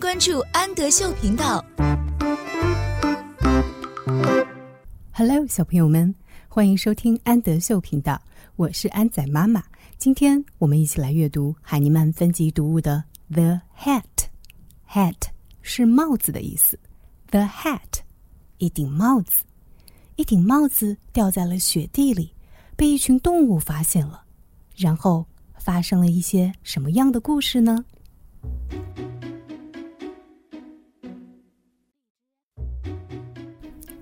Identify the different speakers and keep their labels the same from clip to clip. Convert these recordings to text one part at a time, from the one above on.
Speaker 1: 关注安德秀频道。
Speaker 2: Hello，小朋友们，欢迎收听安德秀频道，我是安仔妈妈。今天我们一起来阅读海尼曼分级读物的《The Hat》。Hat 是帽子的意思。The hat，一顶帽子。一顶帽子掉在了雪地里，被一群动物发现了。然后发生了一些什么样的故事呢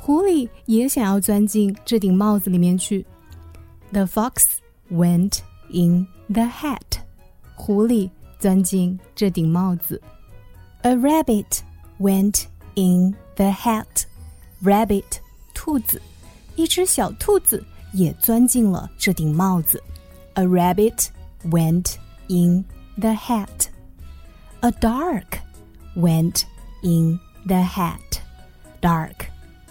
Speaker 2: 狐狸也想要钻进这顶帽子里面去。The fox went in the hat. 狐狸钻进这顶帽子。A rabbit went in the hat. Rabbit，兔子，一只小兔子也钻进了这顶帽子。A rabbit went in the hat. A dark went in the hat. Dark，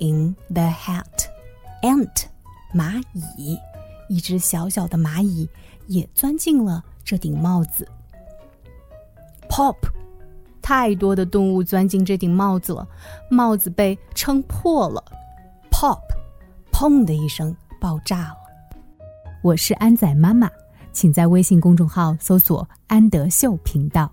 Speaker 2: in the hat. Ant，蚂蚁，一只小小的蚂蚁也钻进了这顶帽子。Pop，太多的动物钻进这顶帽子了，帽子被撑破了。Pop，砰的一声爆炸了。我是安仔妈妈，请在微信公众号搜索“安德秀频道”。